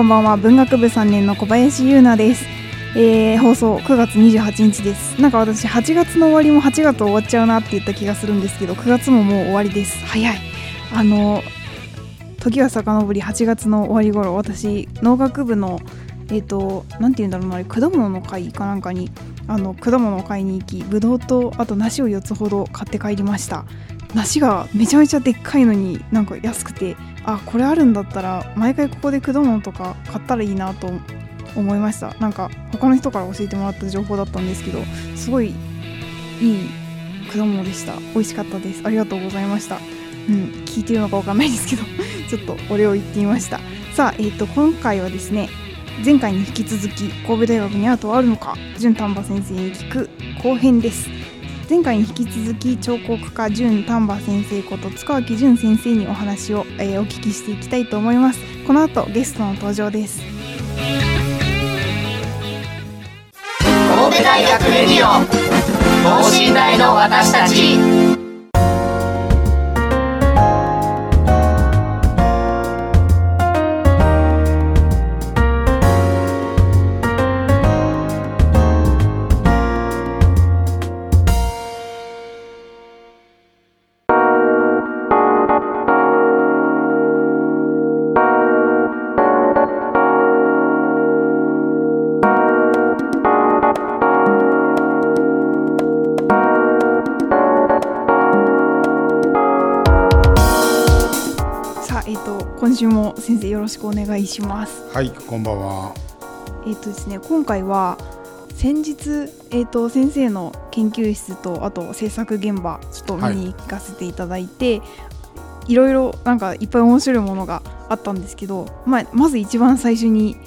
こんばんは。文学部3年の小林優奈です、えー、放送9月28日です。なんか私8月の終わりも8月終わっちゃうなって言った気がするんですけど9月ももう終わりです。早い。あの時は遡り8月の終わり頃私農学部のえっ、ー、と何て言うんだろうな果物の会かなんかにあの果物を買いに行きぶどうとあと梨を4つほど買って帰りました。梨がめちゃめちゃでっかいのになんか安くてあこれあるんだったら毎回ここで果物とか買ったらいいなと思いました。なんか他の人から教えてもらった情報だったんですけどすごいいい果物でした。美味しかったです。ありがとうございました。うん聞いてるのかわかんないですけど ちょっとお礼を言ってみました。さあえっ、ー、と今回はですね前回に引き続き神戸大学にアートはあるのか純丹波先生に聞く後編です。前回に引き続き彫刻家純丹波先生こと塚脇純先生にお話を、えー、お聞きしていきたいと思いますこの後ゲストの登場です神戸大学レディオ等身大の私たち週も先生よろしくお願いします。はいこんばんは。えっ、とですね今回は先日えっ、ー、と先生の研究室とあと制作現場ちょっと見に行かせていただいて、はい、いろいろなんかいっぱい面白いものがあったんですけど、まあ、まず一番最初に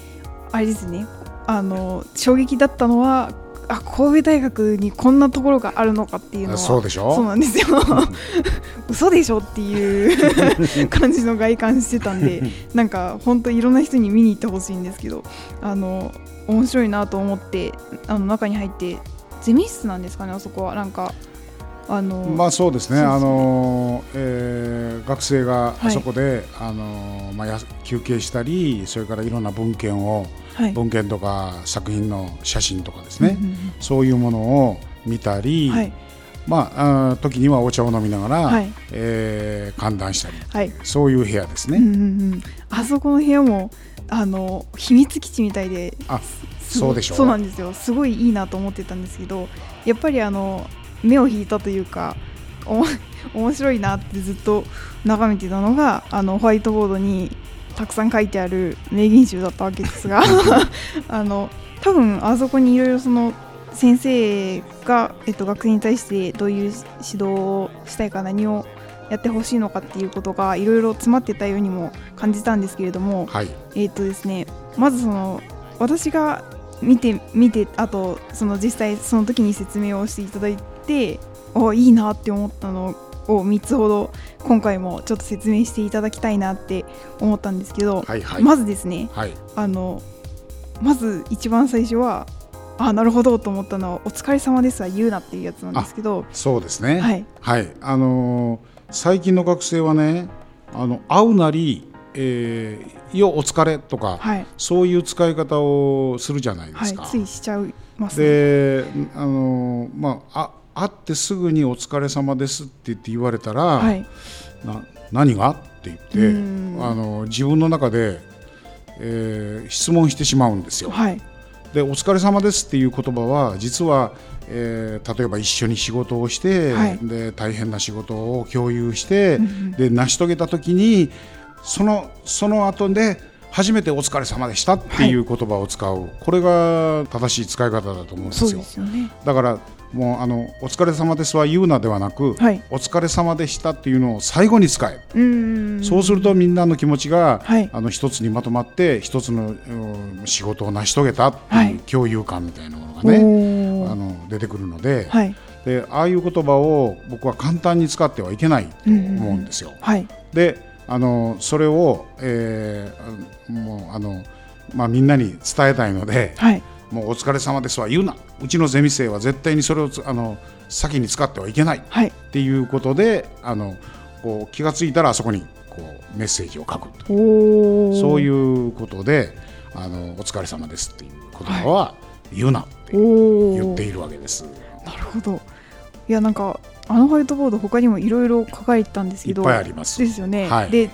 あれですねあの衝撃だったのはあ神戸大学にこんなところがあるのかっていうのはそうでしょ？そうなんですよ。嘘でしょっていう感じの外観してたんで なんか本当いろんな人に見に行ってほしいんですけどあの面白いなと思ってあの中に入ってゼミ室なんですかねあそこは。なんかあのまあそうですね、あのえー、学生があそこで、はい、あのまあ、休憩したりそれからいろんな文献をはい、文献とか作品の写真とかですね、そういうものを見たり、はい、まあ、あ時にはお茶を飲みながら、はい、えー、歓談したり、はい、そういう部屋ですね、うんうんうん、あそこの部屋もあの秘密基地みたいであそうでしょ？うそうなんですよ。すごいいいなと思ってたんですけどやっぱりあの目を引いたというかお 面白いなってずっと眺めてたのがあのホワイトボードにたくさん書いてある名言集だったわけですが あの多分あそこにいろいろその先生が、えっと、学生に対してどういう指導をしたいか何をやってほしいのかっていうことがいろいろ詰まってたようにも感じたんですけれども、はい、えっとですねまずその私が見て見てあとその実際その時に説明をしていただいておいいなって思ったのを3つほど今回もちょっと説明していただきたいなって思ったんですけど、はいはい、まずですね、はい、あのまず一番最初はあなるほどと思ったのは「お疲れ様です」は言うなっていうやつなんですけどそうですね。はい、はい、あのー、最近の学生はねあの会うなりえー、よお疲れとか、はい、そういう使い方をするじゃないですか。はい、ついしちゃいます、ね、で、あのまあ会ってすぐに「お疲れ様です」って言って言われたら「はい、な何が?」って言ってあの自分の中で、えー、質問してしまうんですよ。はい、で「お疲れ様です」っていう言葉は実は、えー、例えば一緒に仕事をして、はい、で大変な仕事を共有して、で成し遂げた時にそのその後で初めてお疲れ様でしたっていう言葉を使う、はい、これが正しい使い方だと思うんですよ。すよね、だからもうあのお疲れ様ですは言うなではなく、はい、お疲れ様でしたっていうのを最後に使え。そうするとみんなの気持ちが、はい、あの一つにまとまって一つの仕事を成し遂げたっていう共有感みたいなものがね、あの出てくるので,、でああいう言葉を僕は簡単に使ってはいけないと思うんですよ。であのそれを、えー、もうあの、まあ、みんなに伝えたいので、はい、もうお疲れ様ですは言うな。うちのゼミ生は絶対にそれをあの先に使ってはいけない、はい、っていうことであのこう気が付いたらあそこにこうメッセージを書くと。そういうことであのお疲れ様ですっていう言葉は言うなって言っているわけです。なるほど。いやなんかあのホワイトボード他にもいろいろ書かれてたんですけどいっぱいあります。ですよね、はい、で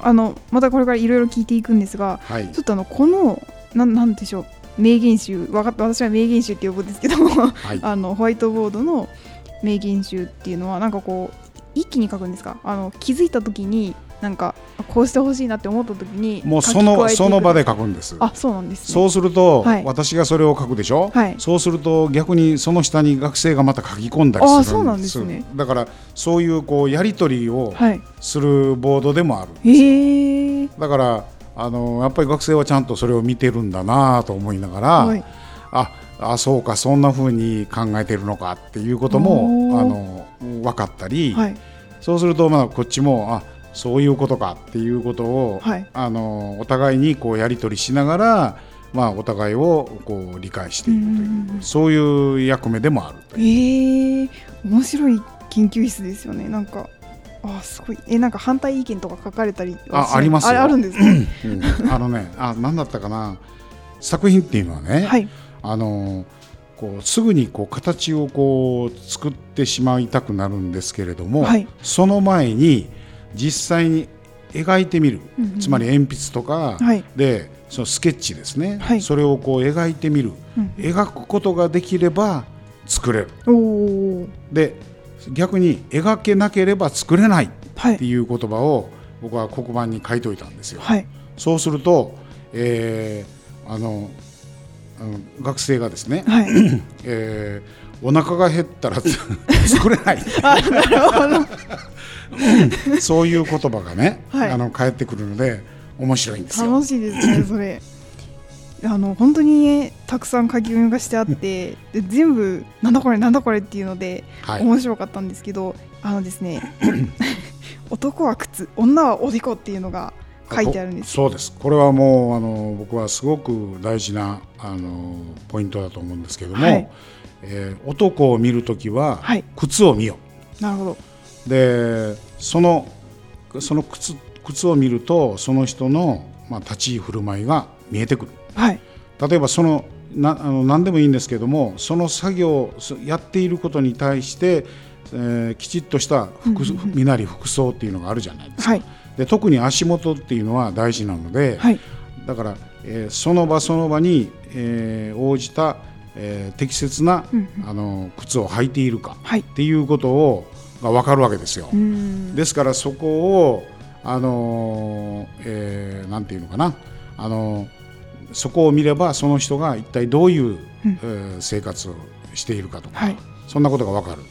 あのまたこれからいろいろ聞いていくんですが、はい、ちょっとあのこのななんでしょう名言集わか私は名言集って呼ぶんですけどはい、あのホワイトボードの名言集っていうのはなんかこう一気に書くんですか？あの気づいた時になんかこうしてほしいなって思った時にもうそのその場で書くんです。あそうなんです、ね、そうすると、はい、私がそれを書くでしょ、はい、そうすると逆にその下に学生がまた書き込んだりするんですあそうなんですね。だからそういうこうやり取りをするボードでもあるんですよ、はい、だからあのやっぱり学生はちゃんとそれを見てるんだなと思いながら、はい、ああそうかそんなふうに考えてるのかっていうこともあの分かったり、はい、そうするとまあこっちもあそういうことかっていうことを、はい、あのお互いにこうやり取りしながら、まあ、お互いをこう理解していくというそういう役目でもあるという。えー、面白い研究室ですよねなんかあすごい。えなんか反対意見とか書かれたりあありますああるんですね、うん、あのねあ何だったかな？作品っていうのはね、はい、あのこうすぐにこう形をこう作ってしまいたくなるんですけれども、はい、その前に実際に描いてみる、うんうん、つまり鉛筆とかで、そのスケッチですね、はい、それをこう描いてみる、うん、描くことができれば作れる。で逆に描けなければ作れないっていう言葉を僕は黒板に書いておいたんですよ。はい、そうすると、えー、あの学生がですね、はい、えー、お腹が減ったら 作れない。そういう言葉がね、はい、あの返ってくるので面白いんですよ。楽しいですねそれあの本当に、ね、たくさん書き込みがしてあってで全部なんだこれなんだこれっていうので、はい、面白かったんですけどあのですね 男は靴女はおでこっていうのが書いてあるんです。そうです。これはもうあの僕はすごく大事なあのポイントだと思うんですけども、はい、えー、男を見るときは、靴を見よなるほど。でそのその靴靴を見るとその人の、まあ、立ち居振る舞いが見えてくるはい、例えばそのなあの何でもいいんですけどもその作業やっていることに対して、えー、きちっとした服、身なり服装っていうのがあるじゃないですか、はい、で特に足元っていうのは大事なので、はい、だから、えー、その場その場に、えー、応じた、えー、適切な、うんあの靴を履いているかっていうことを、が分かるわけですよ。ですからそこをあのー、えー、なんていうのかな。あのーそこを見ればその人が一体どういう、うん、えー、生活をしているかとか、はい、そんなことが分かる。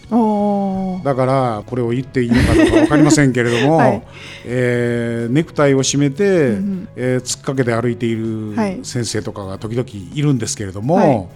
だからこれを言っていいのかどうか分かりませんけれども、はい、えー、ネクタイを締めて、うん、えー、突っかけて歩いている先生とかが時々いるんですけれども、はい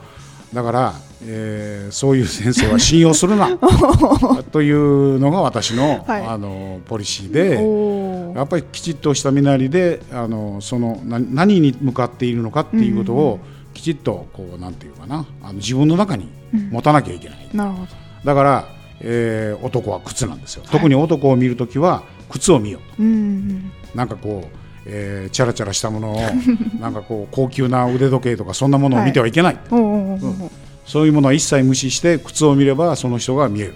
だから、えー、そういう先生は信用するな。というのが私のはい、あのポリシーでやっぱりきちっとした身なりであのその何に向かっているのかっていうことをきちっとこうなんていうかな。あの自分の中に持たなきゃいけない。うん、なるほど。だから、えー、男は靴なんですよ、はい、特に男を見るときは靴を見ようと、うん、なんかこうえー、チャラチャラしたものを なんかこう高級な腕時計とかそんなものを見てはいけない、そういうものは一切無視して靴を見ればその人が見える。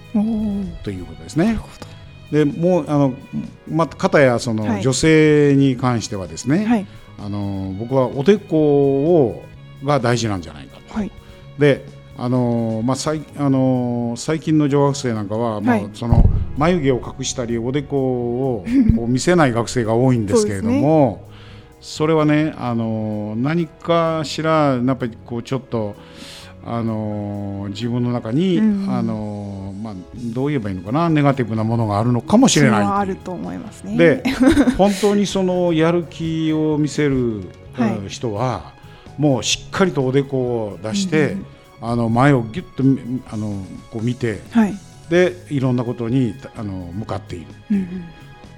ということですね。でもうあのまた方やその女性に関してはですね、はい、あの僕はおでこをが大事なんじゃないかと。はい、であのまあ、最あの最近の女学生なんかは、まあ、その眉毛を隠したりおでこをこう 見せない学生が多いんですけれどもそれはねあの何かしらやっぱりこうちょっと。あの自分の中に、うん、あのまあ、どう言えばいいのかなネガティブなものがあるのかもしれないあると思いますね。で本当にそのやる気を見せる、人はもうしっかりとおでこを出して、うん、あの前をぎゅっとあのこう見て、はい、でいろんなことにあの向かっている。うん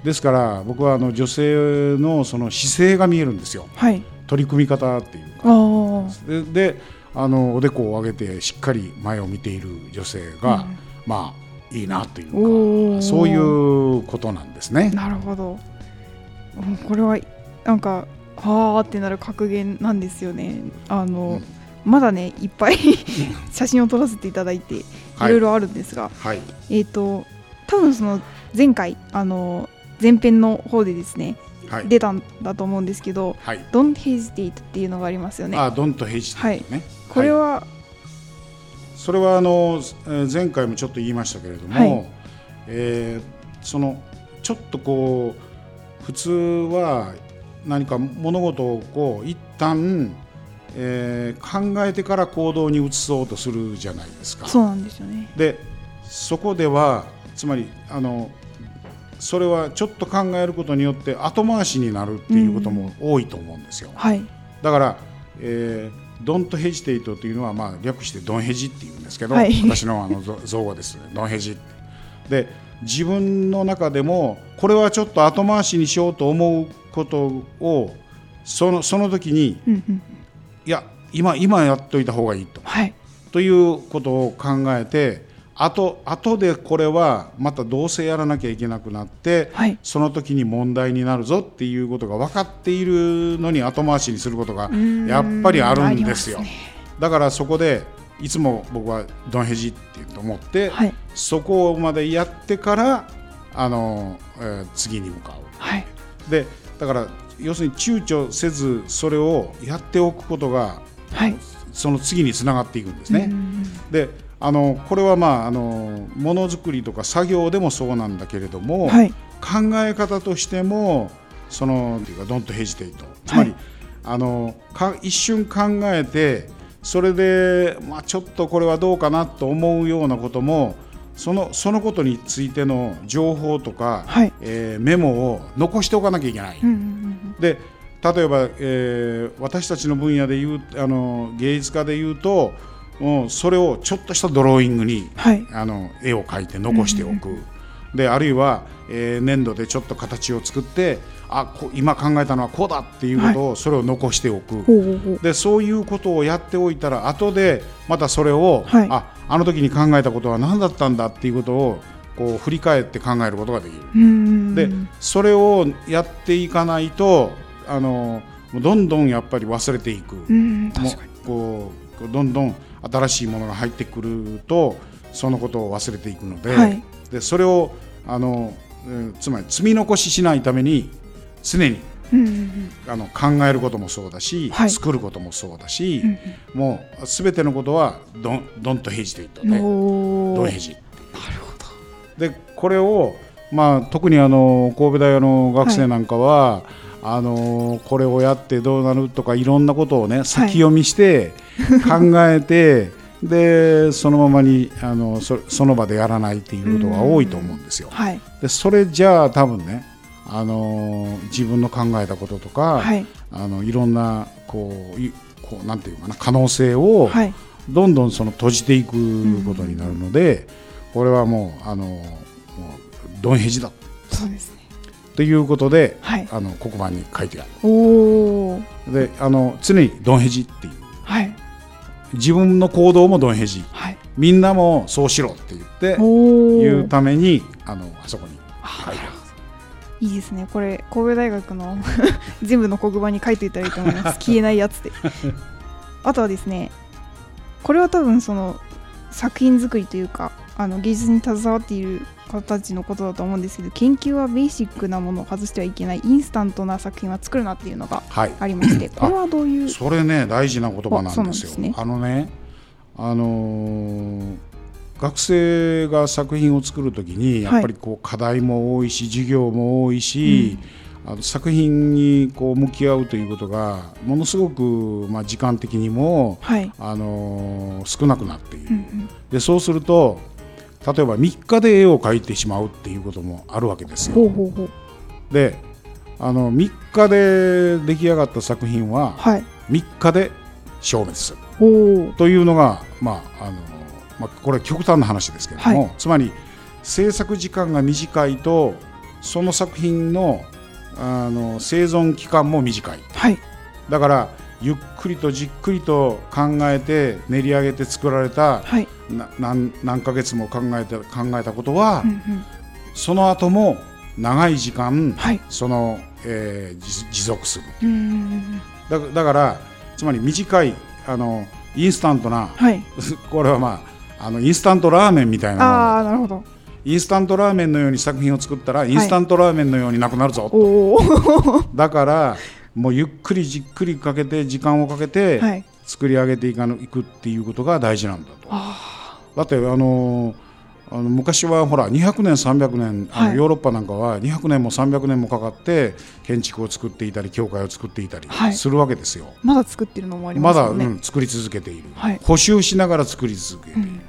ですから僕はあの女性のその姿勢が見えるんですよ、はい、取り組み方っていうか。でであのおでこを上げてしっかり前を見ている女性が、うん、まあいいなというかそういうことなんですね。なるほど。これはなんかはあってなる格言なんですよね。あの、うん、まだねいっぱい 写真を撮らせていただいてい。ろいろあるんですが、はい、えっ、ー、と多分その前回あの前編の方でですねはい、出たんだと思うんですけど、はい、Don't hesitate っていうのがありますよね。あ、Don't hesitate ね。はい。これは、はい、それはあの前回もちょっと言いましたけれども、はい、えー、そのちょっとこう普通は何か物事をこう一旦、えー、考えてから行動に移そうとするじゃないですか。そうなんですよね。でそこではつまりあのそれはちょっと考えることによって後回しになるっていうことも多いと思うんですよ。うんはい、だから、えードンとヘジテイトというのは、まあ、略してドンヘジっていうんですけど、はい、私のあの造語です、ドンヘジで自分の中でもこれはちょっと後回しにしようと思うことをそのその時に、いや今今やっといた方がいいと、はい、ということを考えてあと後でこれはまたどうせやらなきゃいけなくなって、はい、その時に問題になるぞっていうことが分かっているのに後回しにすることがやっぱりあるんですよ。すね、だからそこでいつも僕はドンヘジってと思って、はい、そこまでやってからあの、えー、次に向かう。はい、でだから要するに躊躇せずそれをやっておくことが、はい、その次につながっていくんですね。であのこれはまああのものづくりとか作業でもそうなんだけれども、はい、考え方としてもそのっていうかドンとヘジテイトつまり、はい、あのか一瞬考えてそれで、まあ、ちょっとこれはどうかなと思うようなこともそのそのことについての情報とか、はい、えー、メモを残しておかなきゃいけない。うんうんうん、で例えば、えー、私たちの分野でいうあの芸術家でいうともうそれをちょっとしたドローイングに、はい、あの絵を描いて残しておく、うん、であるいは、えー、粘土でちょっと形を作ってあこ今考えたのはこうだっていうことを、それを残しておく、はい、でそういうことをやっておいたら後でまたそれを、はい、ああの時に考えたことは何だったんだっていうことをこう振り返って考えることができる。でそれをやっていかないとあのどんどんやっぱり忘れていく。もこうどんどん新しいものが入ってくるとそのことを忘れていくのではい、でそれをあの、つまり積み残ししないために常に、うんうんうん、あの考えることもそうだし、はい、作ることもそうだし、うんうん、もうすべてのことはどんどんと平時でいいとね。どん平時でこれを、まあ、特にあの神戸大の学生なんかは、はい。あのこれをやってどうなるとかいろんなことをね先読みして考えて、でそのままにあのそその場でやらないっていうことが多いと思うんですよ。はい、でそれじゃあ多分ねあの自分の考えたこととか、はい、あのいろんなこうこうなんていうかな可能性をどんどんその閉じていくことになるので、これはもうあのもうドンヘジだ。そうですね。ということで、はい、あの黒板に書いてある。おであの常にドンヘジっていう、はい、自分の行動もドンヘジ、はい、みんなもそうしろって言って言うためにあのあそこに書いてある。いいですね。これ神戸大学の 全部の黒板に書いていただいて思います消えないやつで。あとはですねこれは多分その作品作りというかあの芸術に携わっている方たちのことだと思うんですけど研究はベーシックなものを外してはいけないインスタントな作品は作るなっていうのがありまして、はい、これはどういうそれね大事な言葉なんですよ。すね、あのねあのー、学生が作品を作る時にやっぱりこう課題も多いし授業も多いし、うん、あの作品にこう向き合うということがものすごく、まあ、時間的にも、はい、あのー、少なくなっている、うんうん、でそうすると例えば3日で絵を描いてしまうっていうこともあるわけですよ。ほうほうほう。であの3日で出来上がった作品は、はい、3日で消滅。するというのが、まああのまあ、これ極端な話ですけれども、はい、つまり制作時間が短いとその作品のあの生存期間も短い、はい、だからゆっくりとじっくりと考えて練り上げて作られた、はい、何何ヶ月も考えて考えたことは、うんうん、その後も長い時間、はい、その、えー、持続する。だだからつまり短いあのインスタントな、はい、これはまああのインスタントラーメンみたいなあなるほど。インスタントラーメンのように作品を作ったら、インスタントラーメンのようになくなるぞ、はい、だからもうゆっくりじっくりかけて時間をかけて作り上げていかいくっていうことが大事なんだと。だってあのーあの昔はほら200年300年あのヨーロッパなんかは200年も300年もかかって建築を作っていたり教会を作っていたりするわけですよ、はい、まだ作ってるのもありますね。まだ、うん、作り続けている、はい、補修しながら作り続けている、うん、だ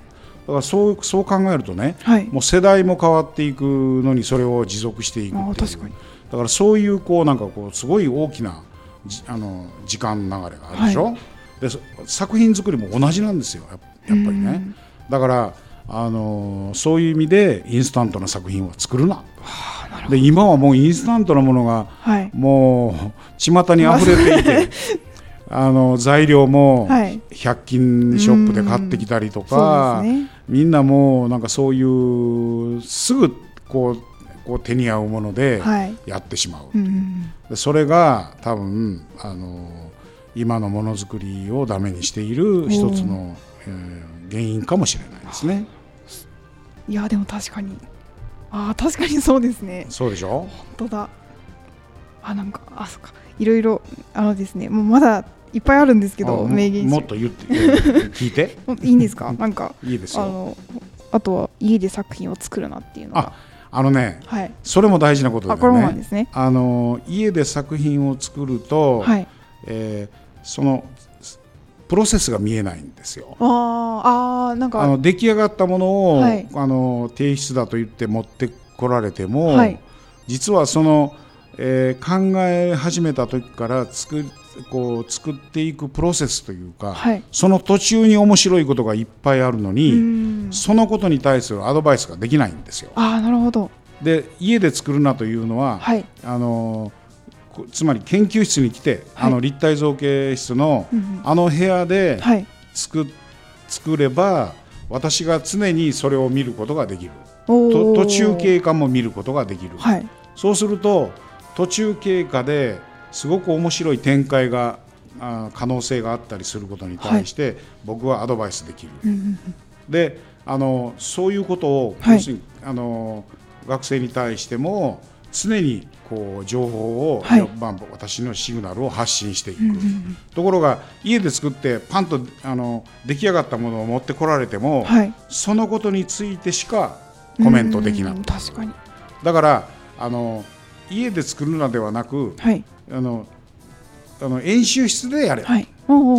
からそうそう考えるとね、はい、もう世代も変わっていくのにそれを持続していくっていうだからそういうこうなんかこうすごい大きなあの時間流れがあるでしょ、で作品作りも同じなんですよ。やっぱりね。だからあのそういう意味でインスタントな作品は作るな。はあ、で今はもうインスタントなものが、はい、もう巷に溢れていて あの材料も100均ショップで買ってきたりとか、ね、みんなもうなんかそうい。うすぐこうこう手に合うものでやってしまう、はい、それが多分あの今のものづくりをダメにしている一つの、えー、原因かもしれないですね。いやでも確かに。あ確かにそうですね。そうでしょ？本当だ。あなんかあそっか。いろいろあのですねもうまだいっぱいあるんですけど名言もっと言って聞いて。いいんですか？なんか いいですよ。あのあとは家で作品を作るなっていうのがあのね、はい、それも大事なことだよね。あ、ね、の家で作品を作ると、はい、えー、そのプロセスが見えないんですよ。ああなんか。あの出来上がったものを、はい、あの提出だと言って持ってこられても、はい、実はその、えー、考え始めた時から作こう作っていくプロセスというか、はい、その途中に面白いことがいっぱいあるのにそのことに対するアドバイスができないんですよ。あなるほど。で家で作るなというのは、はい、あのつまり研究室に来て、はい、あの立体造形室の、あの部屋で作,、作れば私が常にそれを見ることができる。途中経過も見ることができる、はい、そうすると途中経過ですごく面白い展開があ可能性があったりすることに対して、僕はアドバイスできる。であのそういうことを、要するにあの学生に対しても常にこう情報を、はい、まあ、私のシグナルを発信していく、うんうん、ところが家で作ってパンとあの出来上がったものを持ってこられても、はい、そのことについてしかコメントできない、確かに。だからあの家で作るのではなく、はい、あのあの演習室でやれ、はい、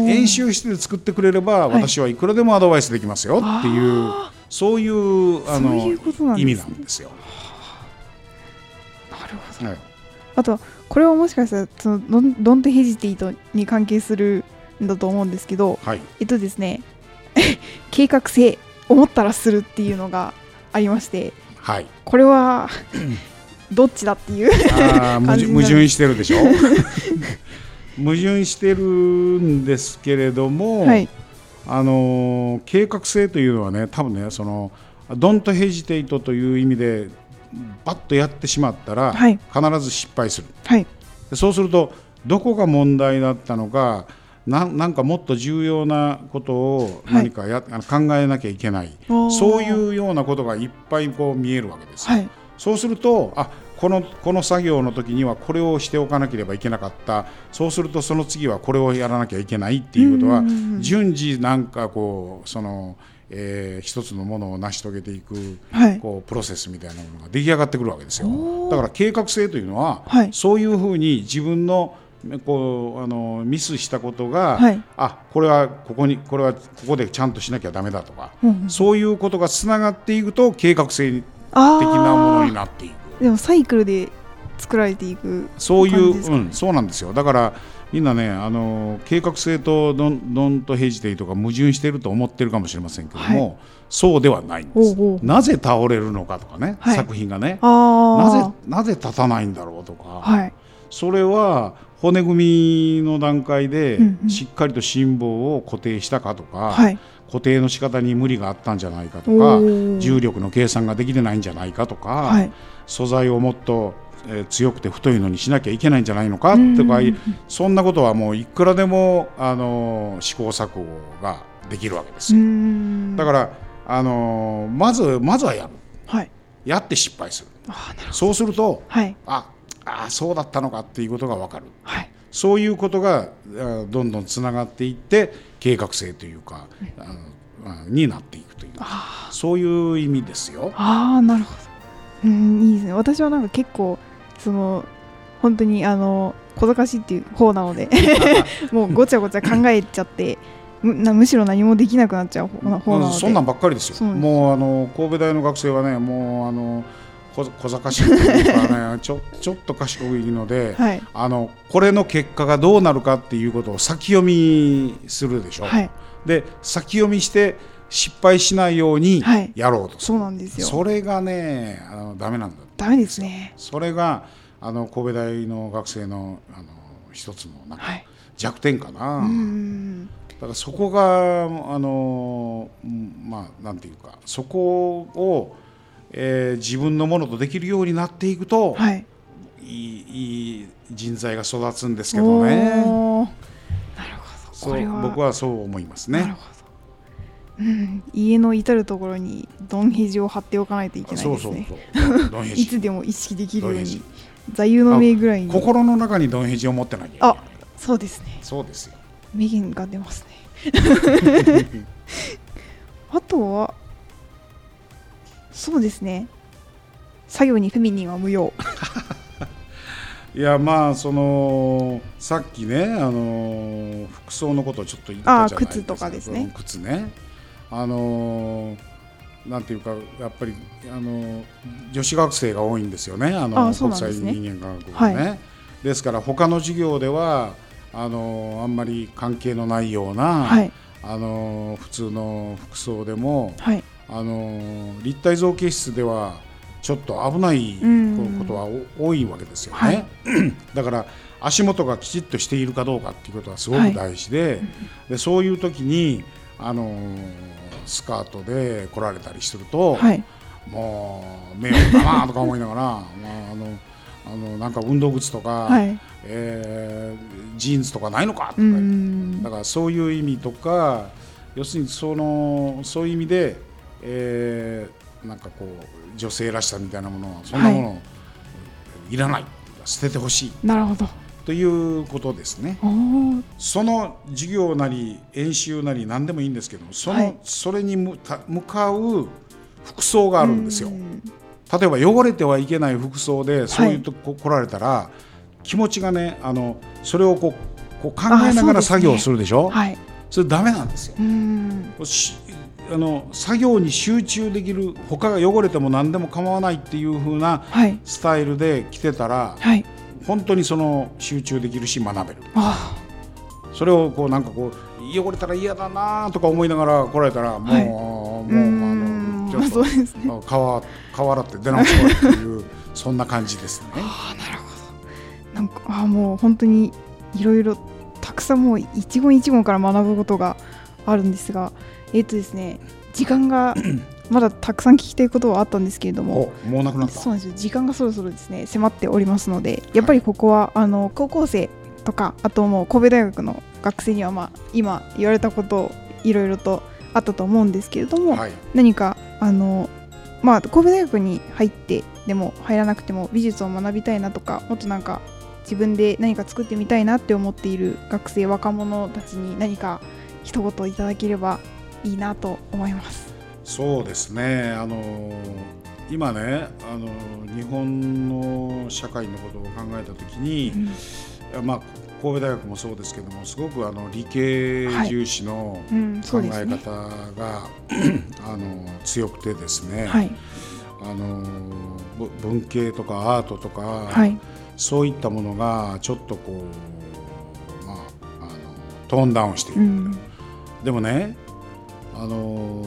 演習室で作ってくれれば、私はいくらでもアドバイスできますよっていうそういうあの意味なんですよ。るほど、はい、あとこれはもしかしたらそのドンドンテヘジティとに関係するんだと思うんですけど、はい、えっとですね 計画性思ったらするっていうのがありまして、はい、これはどっちだっていう矛盾してるでしょ？矛盾してるんですけれども、はい、あの計画性というのはね多分ねそのドントヘジテイトという意味でバッとやってしまったら、はい、必ず失敗する、はい、そうするとどこが問題だったのかななんかもっと重要なことを何かや、はい、考えなきゃいけない。そういうようなことがいっぱいこう見えるわけです、はい、そうするとあこのこの作業の時にはこれをしておかなければいけなかった。そうするとその次はこれをやらなきゃいけないっていうことは順次なんかこうその、えー、一つのものを成し遂げていく、はい、こうプロセスみたいなものが出来上がってくるわけですよ。だから計画性というのは、はい、そういうふうに自分のこうあのミスしたことが、はい、あこれはここにこれはここでちゃんとしなきゃだめだとか、うんうん、そういうことがつながっていくと計画性的なものになっていく。でもサイクルで作られていくそういううんそうなんですよ。だからみんなねあの計画性とドンドンとヘジテイとか矛盾していると思ってるかもしれませんけども、はい、そうではないんです。なぜ倒れるのかとかね、はい、作品がね。なぜなぜ立たないんだろうとか、はい、それは骨組みの段階でしっかりと心棒を固定したかとか、はい、固定の仕方に無理があったんじゃないかとか重力の計算ができてないんじゃないかとか、はい、素材をもっと、えー、強くて太いのにしなきゃいけないんじゃないのかとかそんなことはもういくらでも、あの試行錯誤ができるわけですよ。だから、あのまずまずはやる、はい、やって失敗する。そうすると、はい、ああそうだったのかっていうことが分かる、はい、そういうことがどんどんつながっていって計画性というか、うん、になっていくという。そういう意味ですよ。あなるほど。うんいいですね。私はなんか結構その本当にあの小賢しいっていう方なので もうごちゃごちゃ考えちゃってむむしろ何もできなくなっちゃう方なので、そんなんばっかりですよ。もうあの神戸大の学生はねもうあの小賢しいというかねちょちょっと賢いので、はい、あのこれの結果がどうなるかっていうことを先読みするでしょ、はい、で先読みして失敗しないようにやろうと、はい、そうなんですよ。それがねあのダメなんだダメですね。それがあの神戸大の学生のあの一つのなんか弱点かな、だからそこがあのまあなんていうかそこを、えー、自分のものとできるようになっていくと、はい、いいいい人材が育つんですけどね。なるほど。そう僕はそう思いますね。うん、家の至る所にドンヘジを貼っておかないといけないですね。いつでも意識できるように座右の銘ぐらいに心の中にドンヘジを持ってなきゃあそうですね。そうですよ。名言が出ますね。あとはそうですね。作業にフェミニンは無用。いやまあそのさっきねあの服装のことをちょっと言ったじゃないですか。靴とかですね。靴ね。あのなんていうかやっぱりあの女子学生が多いんですよね。あの、ね、国際人間科学はね、はい、ですから他の授業ではあのあんまり関係のないような、はい、あの普通の服装でも、はい、あの立体造形室ではちょっと危ないことは多いわけですよね、だから足元がきちっとしているかどうかっていうことはすごく大事で,、でそういう時にあのスカートで来られたりすると、はい、もう迷惑だなとか思いながら、まあ、あのあのなんか運動靴とか、はい、えー、ジーンズとかないのかとかだからそういう意味とか要するにそのそういう意味で、えー、なんかこう女性らしさみたいなものはそんなもの、はい、いらない捨ててほしい。なるほどということですね。その授業なり演習なり何でもいいんですけどその、はい、それに向かう服装があるんですよ。例えば汚れてはいけない服装でそういうとこ、来られたら気持ちがねあのそれをこうこう考えながら作業するでしょ？そ、ねはい、それダメなんですよ。あの作業に集中できる他が汚れても何でも構わないっていう風なスタイルで来てたら、はい、本当にその集中できるし学べる。それをこうなんかこう汚れたら嫌だなとか思いながら来られたらもう、はい、もうあのちょっと、ね、川川洗って出直そうっていう そんな感じですね。あなるほど。なんかあもう本当にいろいろたくさんもう一言一言から学ぶことがあるんですがえっ、とですね時間が まだたくさん聞きたいことはあったんですけれどももうなくなった。そうなんですよ。時間がそろそろですね迫っておりますのでやっぱりここは、はい、あの高校生とかあともう神戸大学の学生には、まあ、今言われたことをいろいろとあったと思うんですけれども、はい、何かあのまあ神戸大学に入ってでも入らなくても美術を学びたいなとかもっとなんか自分で何か作ってみたいなって思っている学生若者たちに何か一言いただければいいなと思います。そうですね。あの今ねあの日本の社会のことを考えた時に、うん、まあ神戸大学もそうですけどもすごくあの理系重視の考え方が、あの強くてですね、はい、あの文系とかアートとか、はい、そういったものがちょっとこう、まあ、あのトーンダウンしている、うん、でもねあの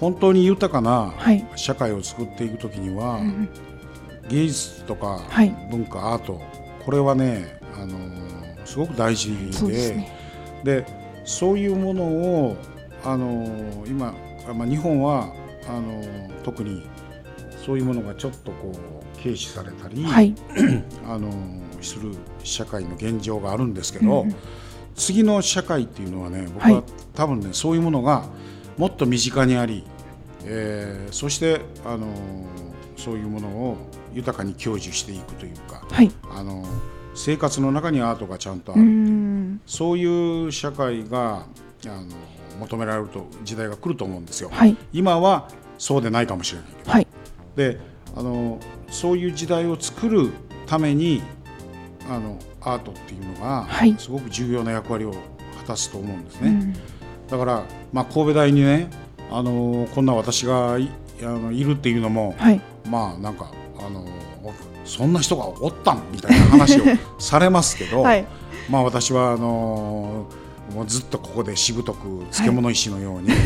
本当に豊かな社会を作っていくときには、はい、芸術とか文化、アートこれはねあのすごく大事で、ね、でそういうものをあの今、まあ、日本はあの特にそういうものがちょっとこう軽視されたり、はい、あのする社会の現状があるんですけど、うん、次の社会っていうのはね僕は多分ね、そういうものがもっと身近にあり、えー、そしてあのそういうものを豊かに享受していくというか、はい、あの生活の中にアートがちゃんとある。そういう社会があの求められると時代が来ると思うんですよ。はい、今はそうでないかもしれないけど、はい、であのそういう時代を作るためにあのアートっていうのがすごく重要な役割を果たすと思うんですね。だから、まあ、神戸大にねあのこんな私がいあのいるっていうのも、はい、まあなんかあのそんな人がおったんみたいな話を されますけど、はい、まあ私はあのもうずっとここでしぶとく漬物石のように、はい、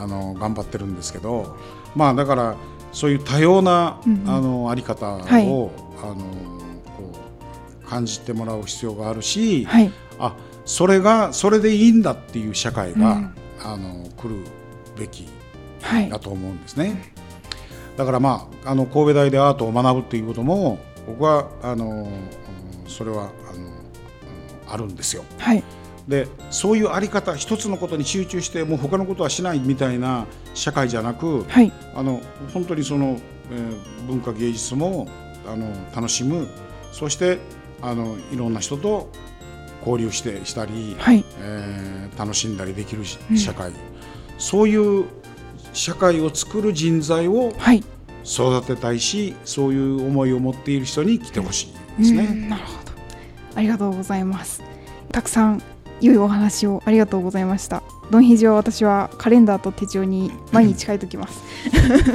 あの頑張ってるんですけどまあだからそういう多様な、うん、あのあり方を、はい、あの感じてもらう必要があるし、はい、あそれがそれでいいんだっていう社会が、うん、あの来るべきだと思うんですね。だからまああの神戸大でアートを学ぶっていうことも僕はあのそれはあのあるんですよ。はい、でそういうあり方一つのことに集中してもう他のことはしないみたいな社会じゃなく、はい、あの本当にその、えー、文化芸術もあの楽しむ。そしてあのいろんな人と交流してしたり、はい、えー、楽しんだりできる社会、うん、そういう社会を作る人材を育てたいし、はい、そういう思いを持っている人に来てほしいですね、なるほど。ありがとうございます。たくさん良いお話をありがとうございました。ドンヒジは私はカレンダーと手帳に毎日書いておきます。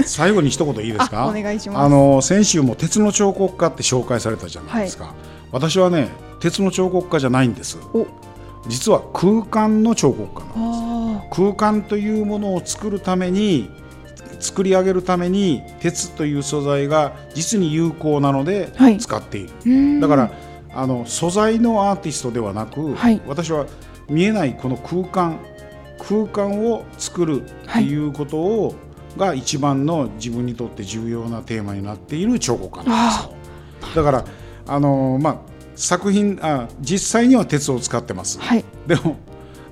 最後に一言いいですか？お願いします。あの先週も鉄の彫刻家って紹介されたじゃないですか、はい、私はね鉄の彫刻家じゃないんです。実は空間の彫刻家なんです。空間というものを作るために作り上げるために鉄という素材が実に有効なので使っている、はい、だからあの素材のアーティストではなく、はい、私は見えないこの空間空間を作るっていうことを、はい、が一番の自分にとって重要なテーマになっている彫刻家なんですよ。だからあのまあ作品あ実際には鉄を使ってます。はい、でも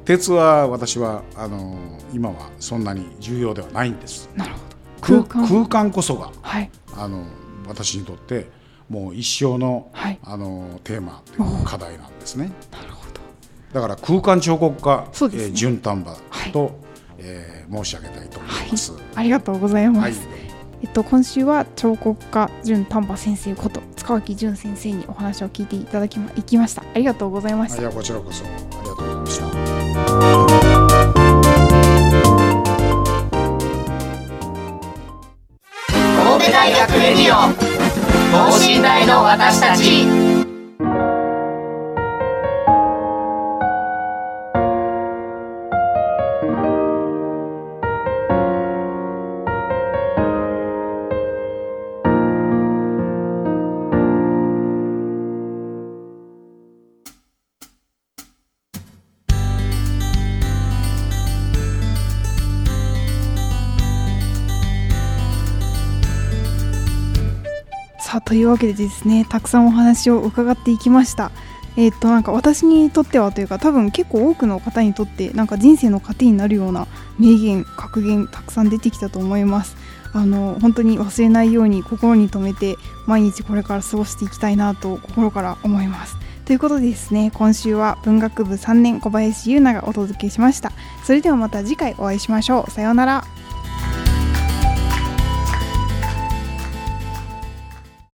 鉄は私はあの今はそんなに重要ではないんです。なるほど。空空間こそが、はい、あの私にとってもう一生の,、はい、あのテーマという課題なんですね。なるほど。だから空間彫刻家、ね。えー、純丹波と、はい、えー、申し上げたいと思います、はい、ありがとうございます。はいえっと、今週は彫刻家純丹波先生こと塚脇淳先生にお話を聞いていただきまいきました。ありがとうございました。いやこちらこそ。ありがとうございました神戸大学レディオ等身大の私たちというわけでですねたくさんお話を伺っていきました、え、っとなんか私にとってはというか多分結構多くの方にとってなんか人生の糧になるような名言格言たくさん出てきたと思います。あの本当に忘れないように心に留めて毎日これから過ごしていきたいなと心から思います。ということでですね今週は文学部3年小林優奈がお届けしました。それではまた次回お会いしましょう。さようなら。